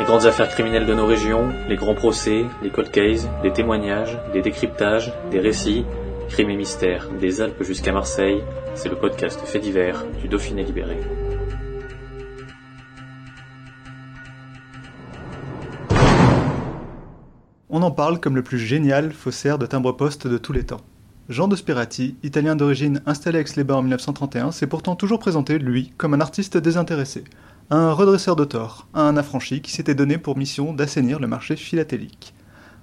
Les grandes affaires criminelles de nos régions, les grands procès, les cold cases, les témoignages, les décryptages, des récits, crimes et mystères, des Alpes jusqu'à Marseille, c'est le podcast fait divers du Dauphiné libéré. On en parle comme le plus génial faussaire de timbre-poste de tous les temps. Jean de Sperati, italien d'origine installé à Aix-les-Bains en 1931, s'est pourtant toujours présenté, lui, comme un artiste désintéressé, un redresseur de tort, un affranchi qui s'était donné pour mission d'assainir le marché philatélique,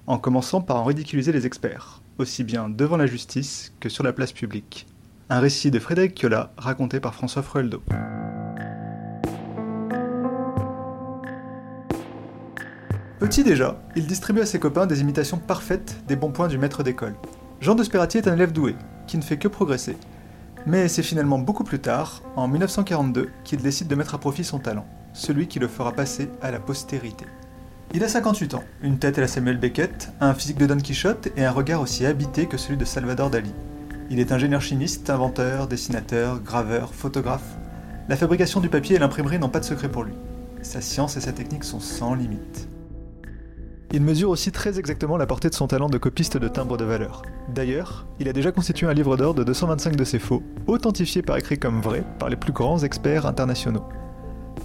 en commençant par en ridiculiser les experts, aussi bien devant la justice que sur la place publique. Un récit de Frédéric Kiola raconté par François Frueldo. Petit déjà, il distribue à ses copains des imitations parfaites des bons points du maître d'école. Jean de Sperati est un élève doué, qui ne fait que progresser. Mais c'est finalement beaucoup plus tard, en 1942, qu'il décide de mettre à profit son talent, celui qui le fera passer à la postérité. Il a 58 ans, une tête à la Samuel Beckett, un physique de Don Quichotte et un regard aussi habité que celui de Salvador Dali. Il est ingénieur chimiste, inventeur, dessinateur, graveur, photographe. La fabrication du papier et l'imprimerie n'ont pas de secret pour lui. Sa science et sa technique sont sans limite. Il mesure aussi très exactement la portée de son talent de copiste de timbre de valeur. D'ailleurs, il a déjà constitué un livre d'or de 225 de ses faux, authentifiés par écrit comme vrais par les plus grands experts internationaux.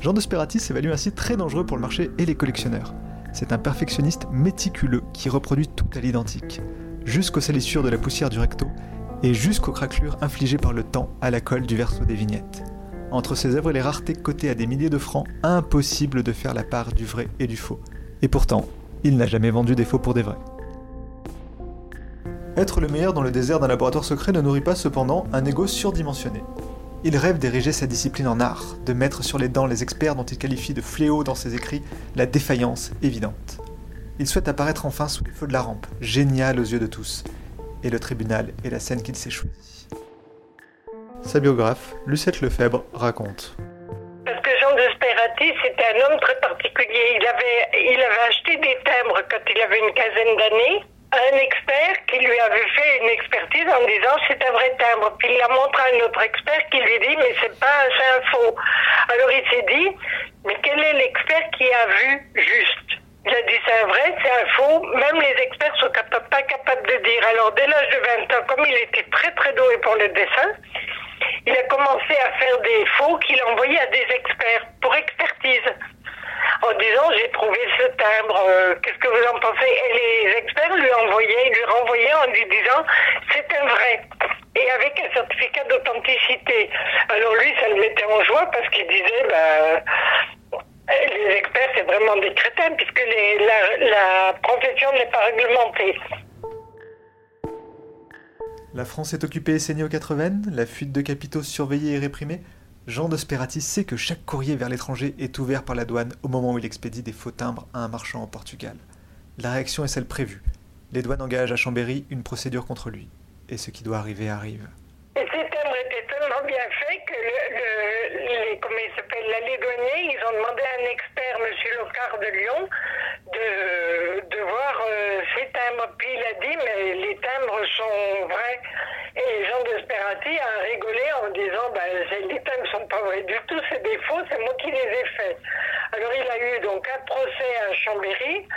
Jean de Sperati s'évalue ainsi très dangereux pour le marché et les collectionneurs. C'est un perfectionniste méticuleux qui reproduit tout à l'identique, jusqu'aux salissures de la poussière du recto et jusqu'aux craquelures infligées par le temps à la colle du verso des vignettes. Entre ses œuvres et les raretés cotées à des milliers de francs, impossible de faire la part du vrai et du faux. Et pourtant, il n'a jamais vendu des faux pour des vrais. Être le meilleur dans le désert d'un laboratoire secret ne nourrit pas cependant un ego surdimensionné. Il rêve d'ériger sa discipline en art, de mettre sur les dents les experts dont il qualifie de fléau dans ses écrits la défaillance évidente. Il souhaite apparaître enfin sous les feux de la rampe, génial aux yeux de tous. Et le tribunal est la scène qu'il s'est choisie. Sa biographe, Lucette Lefebvre, raconte. C'était un homme très particulier. Il avait, il avait acheté des timbres quand il avait une quinzaine d'années un expert qui lui avait fait une expertise en disant c'est un vrai timbre. Puis il l'a montré à un autre expert qui lui dit mais c'est pas un faux. Alors il s'est dit mais quel est l'expert qui a vu juste? Il a dit c'est un vrai, c'est un faux. Même les experts sont pas capables de dire. Alors dès l'âge de 20 ans, comme il était très très doué pour le dessin, il a commencé à faire des faux qu'il envoyait à des experts pour expertise. En disant j'ai trouvé ce timbre, euh, qu'est-ce que vous en pensez? Et les experts lui envoyaient, lui renvoyaient en lui disant c'est un vrai. Et avec un certificat d'authenticité. Alors lui, ça le mettait en joie parce qu'il disait bah, les experts c'est vraiment des crétins puisque la profession n'est pas réglementée. La France est occupée et saignée aux quatre veines, la fuite de capitaux surveillée et réprimée. Jean de Sperati sait que chaque courrier vers l'étranger est ouvert par la douane au moment où il expédie des faux timbres à un marchand au Portugal. La réaction est celle prévue. Les douanes engagent à Chambéry une procédure contre lui. Et ce qui doit arriver arrive. Ils ont demandé à un expert, M. Locard de Lyon, de voir euh, ces timbres. Puis il a dit, mais les timbres sont vrais. Et Jean de Sperati a rigolé en disant, ben, c'est- les timbres sont pas vrais du tout, c'est des faux, c'est moi qui les ai faits. Alors il a eu donc un procès à Chambéry.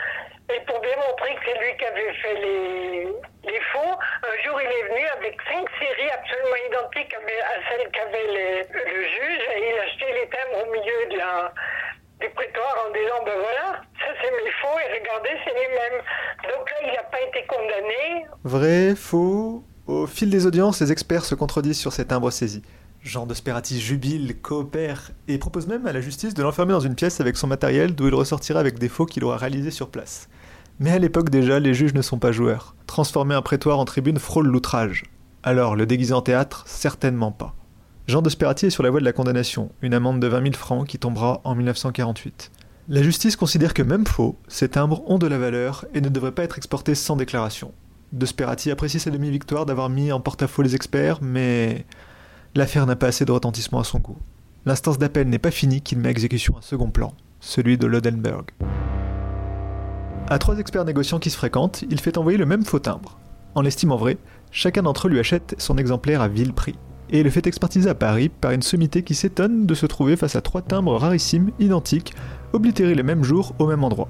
Et pour démontrer que c'est lui qui avait fait les, les faux, un jour il est venu avec cinq séries absolument identiques à celles qu'avait le juge et il a acheté les timbres au milieu de la, du prétoire en disant ben voilà, ça c'est mes faux et regardez c'est les mêmes. Donc là il n'a pas été condamné. Vrai, faux Au fil des audiences, les experts se contredisent sur ces timbres saisis. Jean de Sperati jubile, coopère et propose même à la justice de l'enfermer dans une pièce avec son matériel d'où il ressortira avec des faux qu'il aura réalisés sur place. Mais à l'époque déjà, les juges ne sont pas joueurs. Transformer un prétoire en tribune frôle l'outrage. Alors, le déguiser en théâtre, certainement pas. Jean de Sperati est sur la voie de la condamnation, une amende de 20 000 francs qui tombera en 1948. La justice considère que même faux, ces timbres ont de la valeur et ne devraient pas être exportés sans déclaration. De Sperati apprécie sa demi-victoire d'avoir mis en porte-à-faux les experts, mais l'affaire n'a pas assez de retentissement à son goût. L'instance d'appel n'est pas finie qu'il met à exécution un second plan, celui de Lodenberg. À trois experts négociants qui se fréquentent, il fait envoyer le même faux timbre. En l'estimant vrai, chacun d'entre eux lui achète son exemplaire à vil prix, et le fait expertiser à Paris par une sommité qui s'étonne de se trouver face à trois timbres rarissimes, identiques, oblitérés le même jour au même endroit.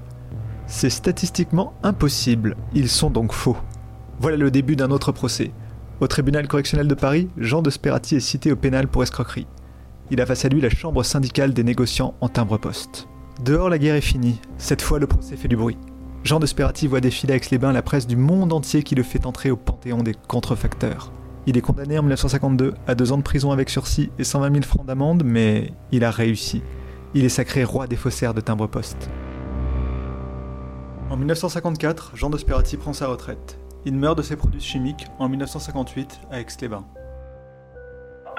C'est statistiquement impossible, ils sont donc faux. Voilà le début d'un autre procès. Au tribunal correctionnel de Paris, Jean de Sperati est cité au pénal pour escroquerie. Il a face à lui la chambre syndicale des négociants en timbre-poste. Dehors, la guerre est finie. Cette fois, le procès fait du bruit. Jean de Sperati voit défiler à Aix-les-Bains la presse du monde entier qui le fait entrer au panthéon des contrefacteurs. Il est condamné en 1952 à deux ans de prison avec sursis et 120 000 francs d'amende, mais il a réussi. Il est sacré roi des faussaires de timbre-poste. En 1954, Jean de Sperati prend sa retraite. Il meurt de ses produits chimiques en 1958 à Aix-les-Bains.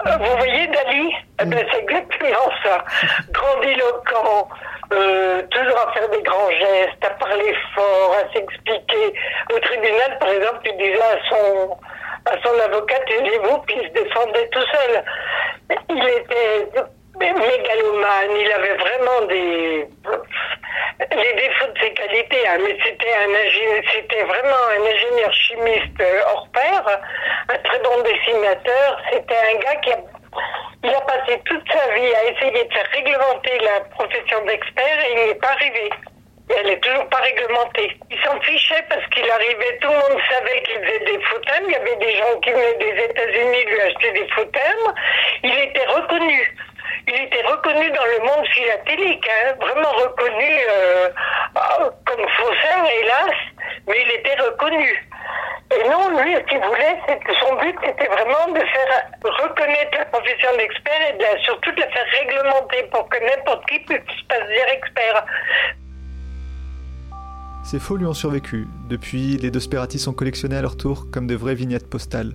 Vous voyez Dali Eh ben, C'est exactement ça. Grandiloquent, euh, toujours à faire des grands gestes, à parler fort, à s'expliquer. Au tribunal, par exemple, il disait à son, à son avocat, taisez-vous, puis il se défendait tout seul. Il était mégalomane, il avait vraiment des les défauts de ses qualités, hein, mais c'était un c'était vraiment un ingénieur chimiste euh, hors pair, un très bon dessinateur. C'était un gars qui a, il a passé toute sa vie à essayer de faire réglementer la profession d'expert et il n'est pas arrivé. Et elle est toujours pas réglementée. Il s'en fichait parce qu'il arrivait, tout le monde savait qu'il faisait des faux. Il y avait des gens qui venaient des États-Unis lui acheter des faux. Il était reconnu il était reconnu dans le monde philatélique, hein, vraiment reconnu euh, comme faussaire, hélas, mais il était reconnu. Et non, lui, ce qu'il voulait, son but, c'était vraiment de faire reconnaître la profession d'expert et de surtout de la faire réglementer pour que n'importe qui puisse se dire expert. Ces faux lui ont survécu. Depuis, les deux Sperati sont collectionnés à leur tour comme de vraies vignettes postales.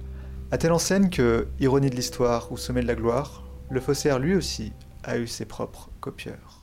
À telle enseigne que, ironie de l'histoire ou sommet de la gloire, le faussaire lui aussi a eu ses propres copieurs.